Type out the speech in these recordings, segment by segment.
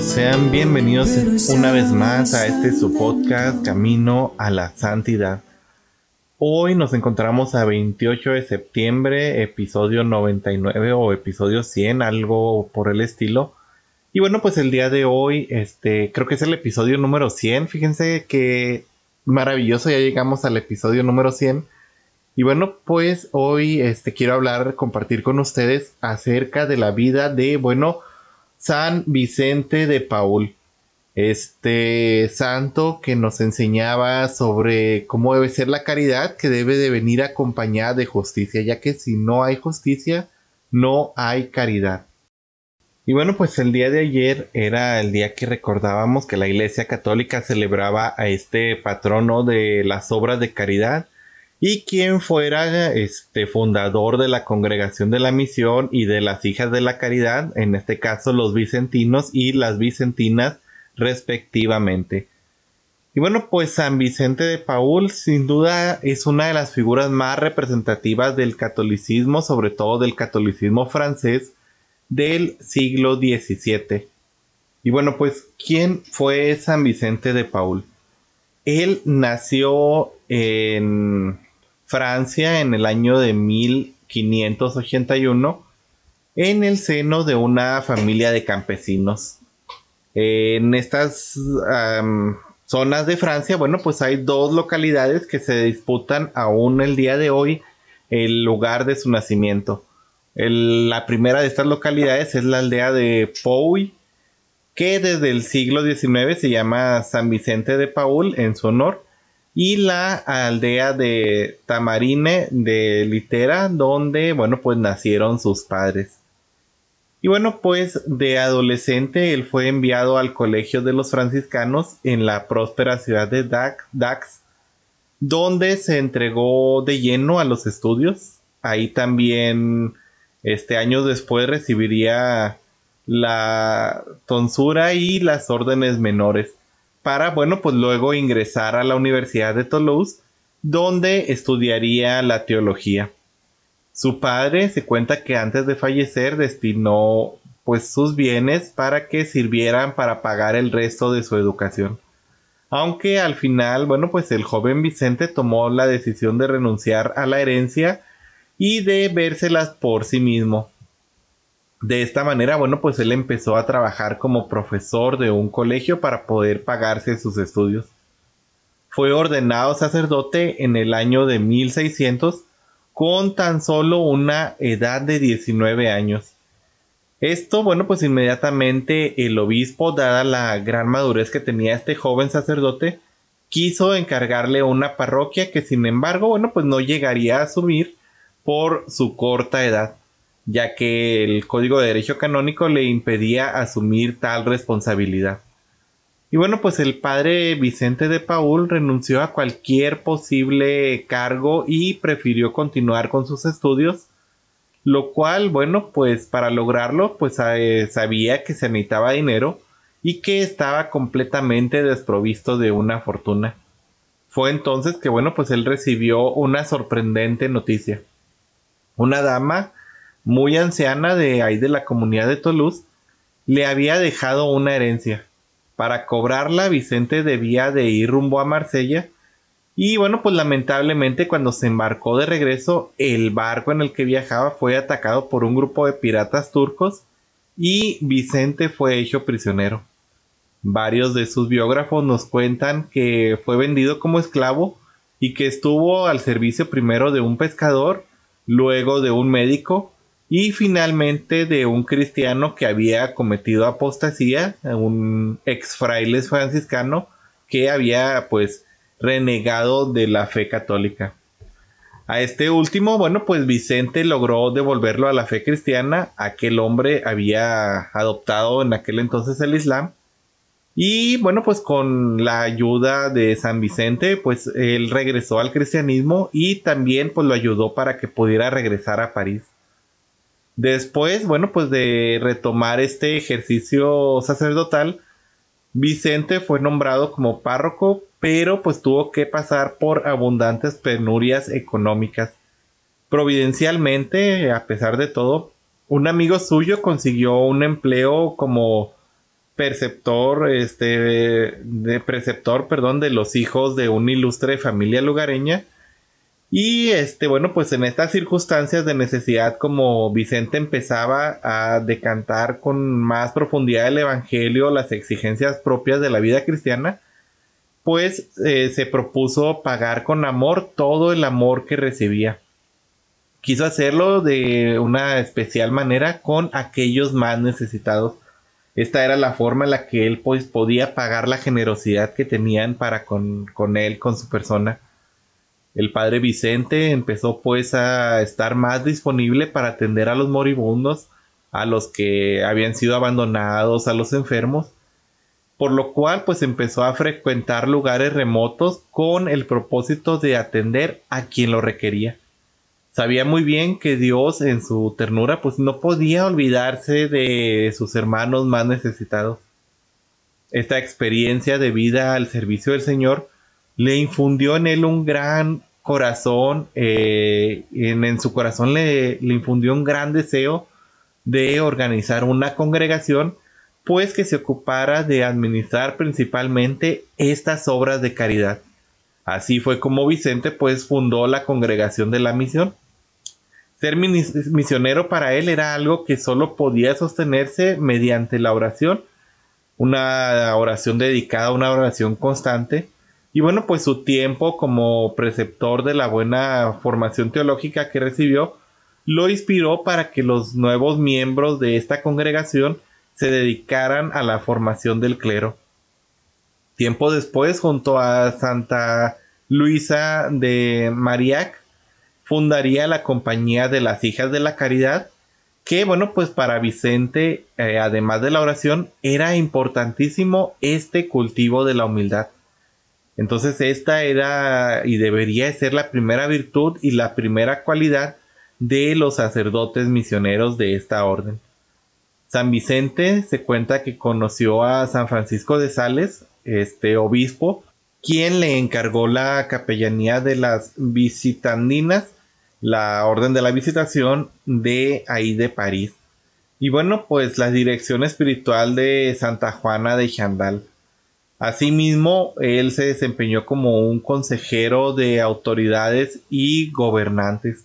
amigos? Sean bienvenidos una vez más a este su podcast Camino a la Santidad. Hoy nos encontramos a 28 de septiembre, episodio 99 o episodio 100, algo por el estilo. Y bueno, pues el día de hoy, este, creo que es el episodio número 100. Fíjense que maravilloso, ya llegamos al episodio número 100. Y bueno, pues hoy este, quiero hablar, compartir con ustedes acerca de la vida de, bueno, San Vicente de Paul. Este santo que nos enseñaba sobre cómo debe ser la caridad, que debe de venir acompañada de justicia, ya que si no hay justicia, no hay caridad. Y bueno, pues el día de ayer era el día que recordábamos que la Iglesia Católica celebraba a este patrono de las obras de caridad y quien fuera este fundador de la Congregación de la Misión y de las Hijas de la Caridad, en este caso los vicentinos y las vicentinas respectivamente. Y bueno, pues San Vicente de Paul sin duda es una de las figuras más representativas del catolicismo, sobre todo del catolicismo francés del siglo XVII. Y bueno, pues, ¿quién fue San Vicente de Paul? Él nació en Francia en el año de 1581 en el seno de una familia de campesinos. En estas um, zonas de Francia, bueno, pues hay dos localidades que se disputan aún el día de hoy el lugar de su nacimiento. La primera de estas localidades es la aldea de Pouy, que desde el siglo XIX se llama San Vicente de Paul en su honor y la aldea de Tamarine de Litera, donde, bueno, pues nacieron sus padres. Y bueno, pues de adolescente él fue enviado al colegio de los franciscanos en la próspera ciudad de Dax, donde se entregó de lleno a los estudios. Ahí también, este años después, recibiría la tonsura y las órdenes menores para, bueno, pues luego ingresar a la Universidad de Toulouse, donde estudiaría la teología. Su padre se cuenta que antes de fallecer destinó pues sus bienes para que sirvieran para pagar el resto de su educación. Aunque al final, bueno, pues el joven Vicente tomó la decisión de renunciar a la herencia y de vérselas por sí mismo. De esta manera, bueno, pues él empezó a trabajar como profesor de un colegio para poder pagarse sus estudios. Fue ordenado sacerdote en el año de 1600 con tan solo una edad de 19 años. Esto, bueno, pues inmediatamente el obispo, dada la gran madurez que tenía este joven sacerdote, quiso encargarle una parroquia que sin embargo, bueno, pues no llegaría a asumir por su corta edad ya que el Código de Derecho Canónico le impedía asumir tal responsabilidad. Y bueno, pues el padre Vicente de Paul renunció a cualquier posible cargo y prefirió continuar con sus estudios, lo cual, bueno, pues para lograrlo, pues eh, sabía que se necesitaba dinero y que estaba completamente desprovisto de una fortuna. Fue entonces que, bueno, pues él recibió una sorprendente noticia. Una dama muy anciana de ahí de la comunidad de Toulouse, le había dejado una herencia. Para cobrarla, Vicente debía de ir rumbo a Marsella. Y bueno, pues lamentablemente cuando se embarcó de regreso, el barco en el que viajaba fue atacado por un grupo de piratas turcos y Vicente fue hecho prisionero. Varios de sus biógrafos nos cuentan que fue vendido como esclavo y que estuvo al servicio primero de un pescador, luego de un médico y finalmente de un cristiano que había cometido apostasía, un ex fraile franciscano que había pues renegado de la fe católica. A este último, bueno, pues Vicente logró devolverlo a la fe cristiana, aquel hombre había adoptado en aquel entonces el Islam, Y bueno, pues con la ayuda de San Vicente, pues él regresó al cristianismo y también pues lo ayudó para que pudiera regresar a París. Después, bueno, pues de retomar este ejercicio sacerdotal, Vicente fue nombrado como párroco, pero pues tuvo que pasar por abundantes penurias económicas. Providencialmente, a pesar de todo, un amigo suyo consiguió un empleo como perceptor, este, de preceptor, perdón, de los hijos de una ilustre familia lugareña. Y este, bueno, pues en estas circunstancias de necesidad, como Vicente empezaba a decantar con más profundidad el evangelio, las exigencias propias de la vida cristiana, pues eh, se propuso pagar con amor todo el amor que recibía. Quiso hacerlo de una especial manera con aquellos más necesitados esta era la forma en la que él pues, podía pagar la generosidad que tenían para con, con él, con su persona. El padre Vicente empezó pues a estar más disponible para atender a los moribundos, a los que habían sido abandonados, a los enfermos, por lo cual pues empezó a frecuentar lugares remotos con el propósito de atender a quien lo requería sabía muy bien que Dios en su ternura pues no podía olvidarse de sus hermanos más necesitados. Esta experiencia de vida al servicio del Señor le infundió en él un gran corazón, eh, en, su corazón le, infundió un gran deseo de organizar una congregación pues que se ocupara de administrar principalmente estas obras de caridad. Así fue como Vicente pues fundó la congregación de la misión. Ser misionero para él era algo que solo podía sostenerse mediante la oración, una oración dedicada, una oración constante. Y bueno, pues su tiempo como preceptor de la buena formación teológica que recibió, lo inspiró para que los nuevos miembros de esta congregación se dedicaran a la formación del clero. Tiempo después, junto a Santa Luisa de Mariac, fundaría la Compañía de las Hijas de la Caridad, que bueno, pues para Vicente, eh, además de la oración, era importantísimo este cultivo de la humildad. Entonces esta era y debería ser la primera virtud y la primera cualidad de los sacerdotes misioneros de esta orden. San Vicente se cuenta que conoció a San Francisco de Sales, este obispo, quien le encargó la capellanía de las visitandinas, la orden de la visitación de ahí de París. Y bueno, pues la dirección espiritual de Santa Juana de Chandal. Asimismo, él se desempeñó como un consejero de autoridades y gobernantes.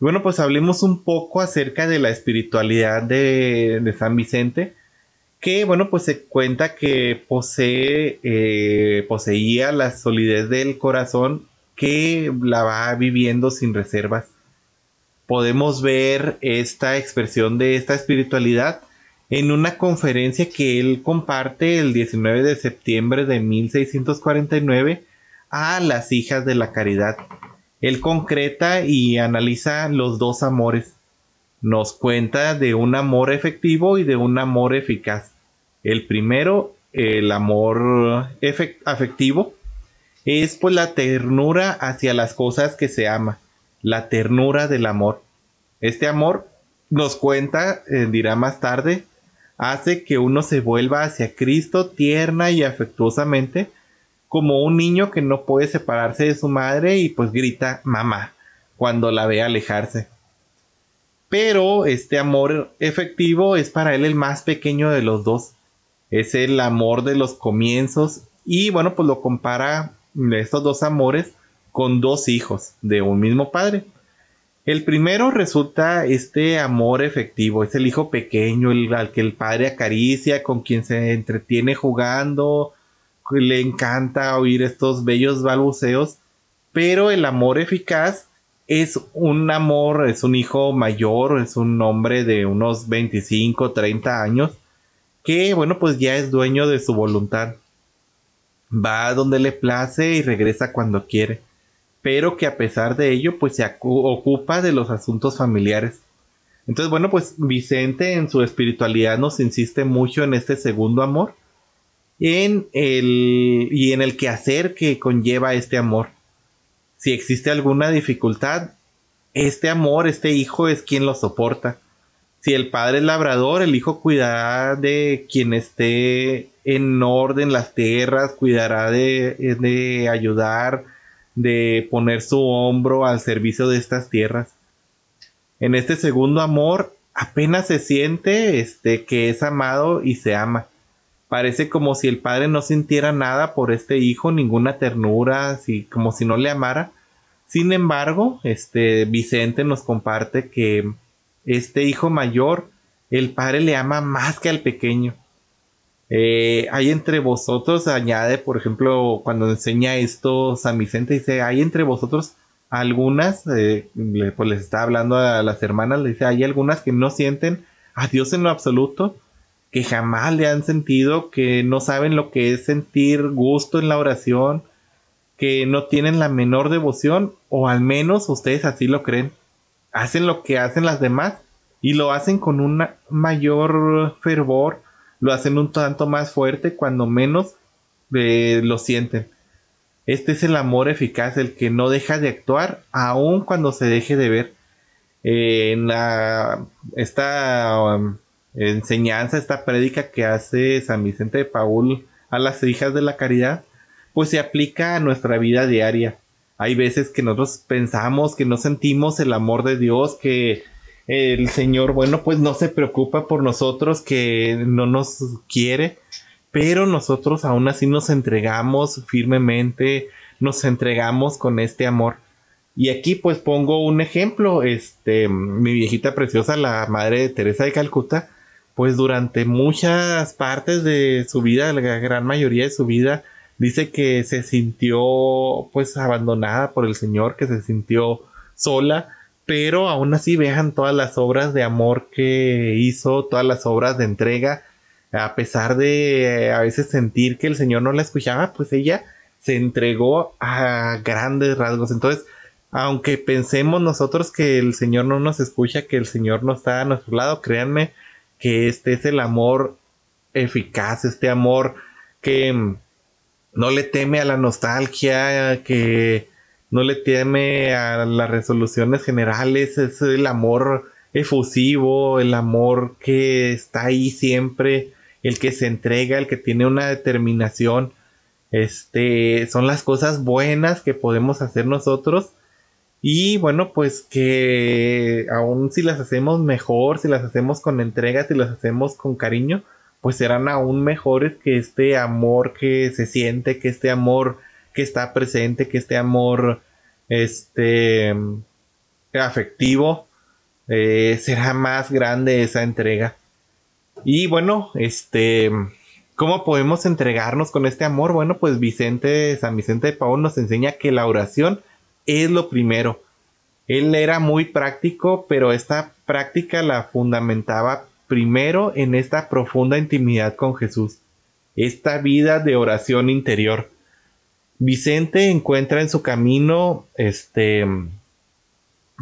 Bueno, pues hablemos un poco acerca de la espiritualidad de, de San Vicente que bueno pues se cuenta que posee eh, poseía la solidez del corazón que la va viviendo sin reservas podemos ver esta expresión de esta espiritualidad en una conferencia que él comparte el 19 de septiembre de 1649 a las hijas de la caridad. Él concreta y analiza los dos amores. Nos cuenta de un amor efectivo y de un amor eficaz. El primero, el amor afectivo, es pues la ternura hacia las cosas que se ama, la ternura del amor. Este amor nos cuenta, eh, dirá más tarde, hace que uno se vuelva hacia Cristo tierna y afectuosamente, como un niño que no puede separarse de su madre y pues grita mamá cuando la ve alejarse. Pero este amor efectivo es para él el más pequeño de los dos es el amor de los comienzos y bueno, pues lo compara estos dos amores con dos hijos de un mismo padre. El primero resulta este amor efectivo, es el hijo pequeño, el, al que el padre acaricia, con quien se entretiene jugando, le encanta oír estos bellos balbuceos, pero el amor eficaz es un amor, es un hijo mayor, es un hombre de unos 25, 30 años, que bueno, pues ya es dueño de su voluntad. Va donde le place y regresa cuando quiere, pero que a pesar de ello, pues se ocupa de los asuntos familiares. Entonces, bueno, pues Vicente en su espiritualidad nos insiste mucho en este segundo amor, en el y en el quehacer que conlleva este amor. Si existe alguna dificultad, este amor, este hijo es quien lo soporta. Si el padre es labrador, el hijo cuidará de quien esté en orden las tierras, cuidará de, de ayudar, de poner su hombro al servicio de estas tierras. En este segundo amor apenas se siente este que es amado y se ama. Parece como si el padre no sintiera nada por este hijo, ninguna ternura, así como si no le amara. Sin embargo, este Vicente nos comparte que este hijo mayor, el padre le ama más que al pequeño. Eh, hay entre vosotros, añade, por ejemplo, cuando enseña esto San Vicente, dice, hay entre vosotros algunas, eh, pues les está hablando a las hermanas, le dice, hay algunas que no sienten a Dios en lo absoluto, que jamás le han sentido, que no saben lo que es sentir gusto en la oración, que no tienen la menor devoción, o al menos ustedes así lo creen. Hacen lo que hacen las demás y lo hacen con un mayor fervor, lo hacen un tanto más fuerte cuando menos eh, lo sienten. Este es el amor eficaz, el que no deja de actuar aun cuando se deje de ver. Eh, en la, esta um, enseñanza, esta prédica que hace San Vicente de Paul a las hijas de la caridad, pues se aplica a nuestra vida diaria. Hay veces que nosotros pensamos que no sentimos el amor de Dios, que el Señor, bueno, pues no se preocupa por nosotros, que no nos quiere, pero nosotros aún así nos entregamos firmemente, nos entregamos con este amor. Y aquí pues pongo un ejemplo, este, mi viejita preciosa, la madre de Teresa de Calcuta, pues durante muchas partes de su vida, la gran mayoría de su vida, dice que se sintió pues abandonada por el Señor, que se sintió sola, pero aún así vean todas las obras de amor que hizo, todas las obras de entrega, a pesar de a veces sentir que el Señor no la escuchaba, pues ella se entregó a grandes rasgos. Entonces, aunque pensemos nosotros que el Señor no nos escucha, que el Señor no está a nuestro lado, créanme que este es el amor eficaz, este amor que no le teme a la nostalgia, que no le teme a las resoluciones generales, es el amor efusivo, el amor que está ahí siempre, el que se entrega, el que tiene una determinación. Este, son las cosas buenas que podemos hacer nosotros. Y bueno, pues que aún si las hacemos mejor, si las hacemos con entrega, si las hacemos con cariño, pues serán aún mejores que este amor que se siente, que este amor que está presente, que este amor este afectivo eh, será más grande esa entrega. Y bueno, este, ¿cómo podemos entregarnos con este amor? Bueno, pues Vicente, San Vicente de Paul nos enseña que la oración es lo primero. Él era muy práctico, pero esta práctica la fundamentaba primero en esta profunda intimidad con Jesús, esta vida de oración interior. Vicente encuentra en su camino, este,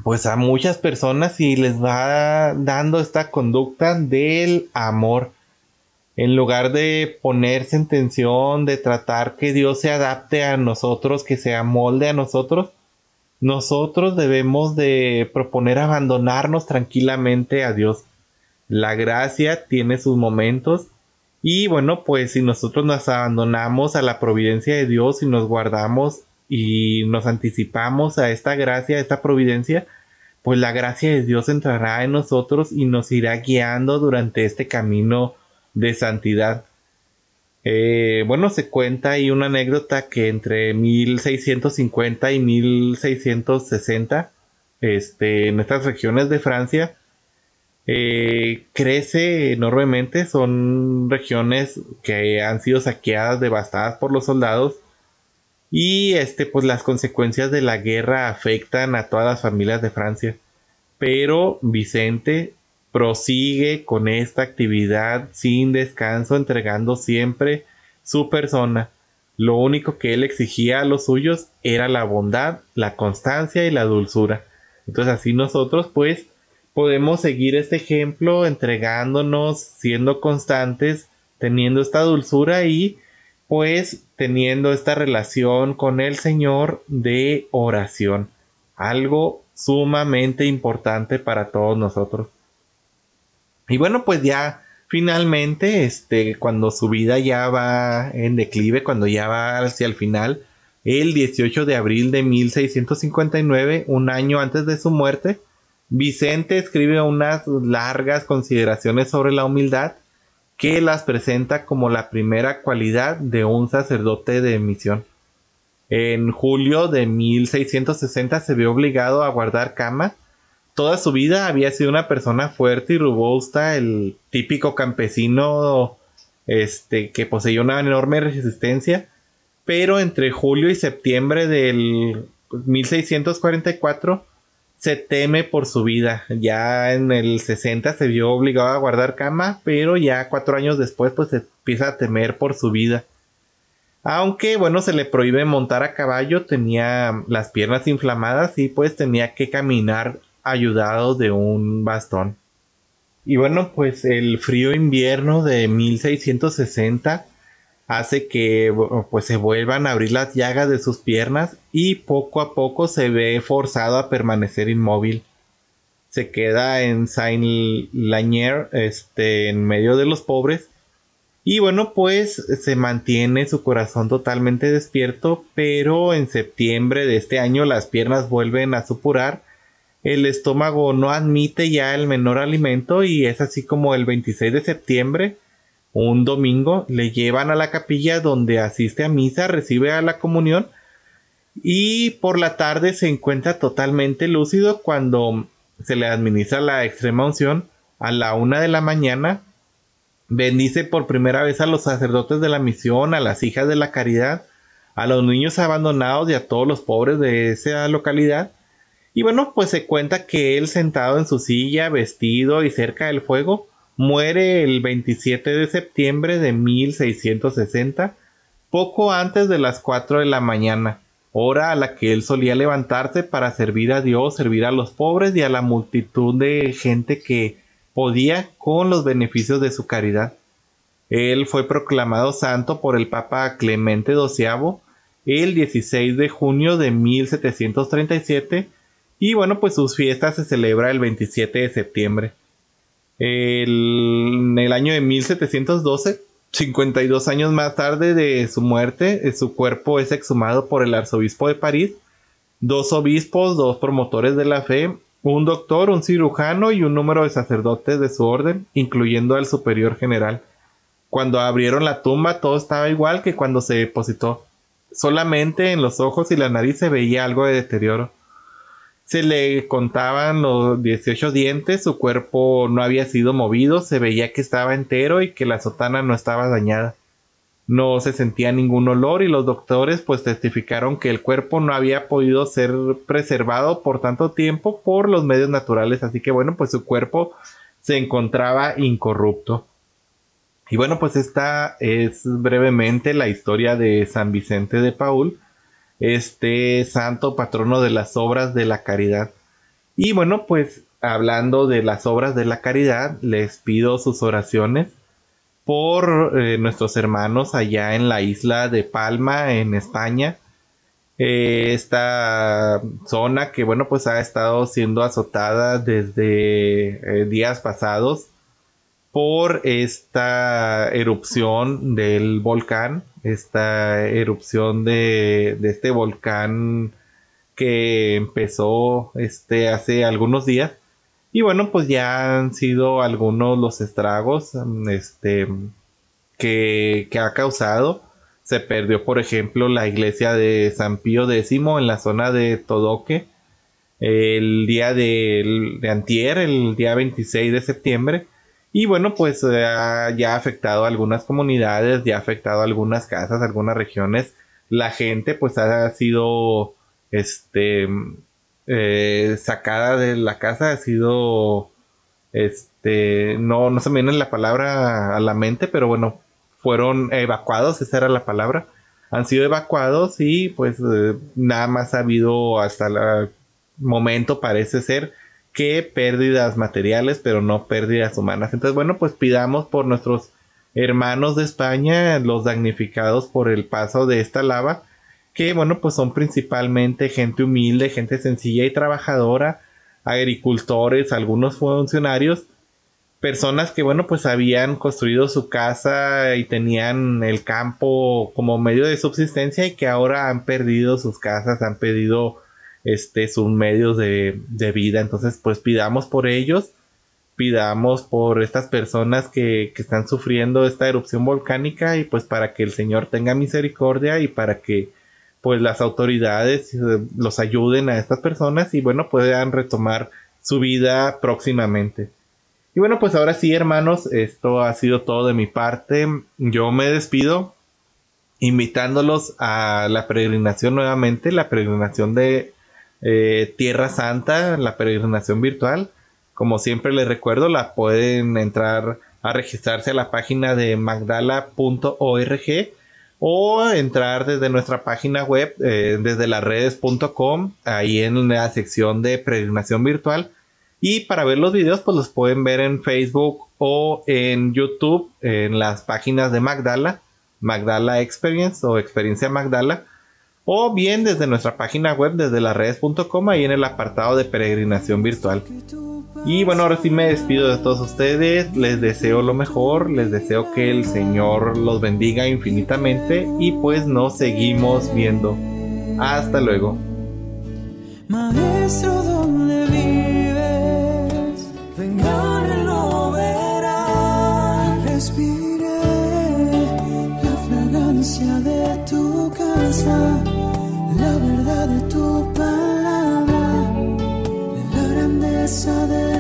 pues a muchas personas y les va dando esta conducta del amor. En lugar de ponerse en tensión, de tratar que Dios se adapte a nosotros, que se amolde a nosotros, nosotros debemos de proponer abandonarnos tranquilamente a Dios. La gracia tiene sus momentos y bueno, pues si nosotros nos abandonamos a la providencia de Dios y nos guardamos y nos anticipamos a esta gracia, a esta providencia, pues la gracia de Dios entrará en nosotros y nos irá guiando durante este camino de santidad. Eh, bueno, se cuenta ahí una anécdota que entre 1650 y 1660, este, en estas regiones de Francia, eh, crece enormemente. Son regiones que han sido saqueadas, devastadas por los soldados y este, pues las consecuencias de la guerra afectan a todas las familias de Francia. Pero Vicente prosigue con esta actividad sin descanso, entregando siempre su persona. Lo único que él exigía a los suyos era la bondad, la constancia y la dulzura. Entonces así nosotros pues podemos seguir este ejemplo entregándonos, siendo constantes, teniendo esta dulzura y pues teniendo esta relación con el Señor de oración. Algo sumamente importante para todos nosotros. Y bueno, pues ya finalmente, este, cuando su vida ya va en declive, cuando ya va hacia el final, el 18 de abril de 1659, un año antes de su muerte, Vicente escribe unas largas consideraciones sobre la humildad que las presenta como la primera cualidad de un sacerdote de misión. En julio de 1660 se vio obligado a guardar cama. Toda su vida había sido una persona fuerte y robusta, el típico campesino este, que poseía una enorme resistencia. Pero entre julio y septiembre del 1644 se teme por su vida. Ya en el 60 se vio obligado a guardar cama, pero ya cuatro años después pues se empieza a temer por su vida. Aunque bueno, se le prohíbe montar a caballo, tenía las piernas inflamadas y pues tenía que caminar ayudado de un bastón. Y bueno, pues el frío invierno de 1660 hace que pues se vuelvan a abrir las llagas de sus piernas y poco a poco se ve forzado a permanecer inmóvil. Se queda en Saint-Lanier, este, en medio de los pobres. Y bueno, pues se mantiene su corazón totalmente despierto, pero en septiembre de este año las piernas vuelven a supurar. El estómago no admite ya el menor alimento y es así como el 26 de septiembre un domingo le llevan a la capilla donde asiste a misa, recibe a la comunión y por la tarde se encuentra totalmente lúcido cuando se le administra la extrema unción a la una de la mañana. Bendice por primera vez a los sacerdotes de la misión, a las hijas de la caridad, a los niños abandonados y a todos los pobres de esa localidad. Y bueno, pues se cuenta que él sentado en su silla, vestido y cerca del fuego, muere el 27 de septiembre de 1660, poco antes de las 4 de la mañana, hora a la que él solía levantarse para servir a Dios, servir a los pobres y a la multitud de gente que podía con los beneficios de su caridad. Él fue proclamado santo por el Papa Clemente XII el 16 de junio de 1737 y bueno pues sus fiestas se celebra el 27 de septiembre en el año de 1712, 52 años más tarde de su muerte, eh, su cuerpo es exhumado por el arzobispo de París, dos obispos, dos promotores de la fe, un doctor, un cirujano y un número de sacerdotes de su orden, incluyendo al superior general. Cuando abrieron la tumba todo estaba igual que cuando se depositó. Solamente en los ojos y la nariz se veía algo de deterioro se le contaban los 18 dientes, su cuerpo no había sido movido, se veía que estaba entero y que la sotana no estaba dañada. No se sentía ningún olor y los doctores pues testificaron que el cuerpo no había podido ser preservado por tanto tiempo por los medios naturales, así que bueno, pues su cuerpo se encontraba incorrupto. Y bueno, pues esta es brevemente la historia de San Vicente de Paul este santo patrono de las obras de la caridad. Y bueno, pues hablando de las obras de la caridad, les pido sus oraciones por eh, nuestros hermanos allá en la isla de Palma, en España. Eh, esta zona que bueno pues ha estado siendo azotada desde eh, días pasados por esta erupción del volcán esta erupción de, este volcán que empezó este hace algunos días. Y bueno pues ya han sido algunos los estragos este que, que ha causado. Se perdió por ejemplo la iglesia de San Pío X en la zona de Todoque el día de, de antier el día 26 de septiembre y bueno, pues eh, ya ha afectado a algunas comunidades, ya ha afectado a algunas casas, algunas regiones. La gente pues ha sido este eh, sacada de la casa, ha sido este no, no se me viene la palabra a la mente, pero bueno, fueron evacuados, esa era la palabra. Han sido evacuados y pues eh, nada más ha habido hasta el momento parece ser que pérdidas materiales, pero no pérdidas humanas. Entonces, bueno, pues pidamos por nuestros hermanos de España, los damnificados por el paso de esta lava, que bueno, pues son principalmente gente humilde, gente sencilla y trabajadora, agricultores, algunos funcionarios, personas que bueno, pues habían construido su casa y tenían el campo como medio de subsistencia y que ahora han perdido sus casas, han perdido este, sus medios de, de vida. Entonces, pues pidamos por ellos pidamos por estas personas que, que, están sufriendo esta erupción volcánica y pues para que el Señor tenga misericordia y para que pues las autoridades eh, los ayuden a estas personas y bueno puedan retomar su vida próximamente. Y bueno pues ahora sí hermanos, esto ha sido todo de mi parte. Yo me despido invitándolos a la peregrinación nuevamente, la peregrinación de eh, Tierra Santa, la peregrinación virtual. Como siempre les recuerdo, la pueden entrar a registrarse a la página de magdala.org o entrar desde nuestra página web, eh, desde las redes.com, ahí en la sección de peregrinación virtual. Y para ver los videos, pues los pueden ver en Facebook o en YouTube, en las páginas de Magdala, Magdala Experience o Experiencia Magdala. O bien desde nuestra página web, desde las redes.com, ahí en el apartado de peregrinación virtual. Y bueno, ahora sí me despido de todos ustedes. Les deseo lo mejor. Les deseo que el Señor los bendiga infinitamente. Y pues nos seguimos viendo. Hasta luego. Tu la verdad de tu palabra, la grandeza de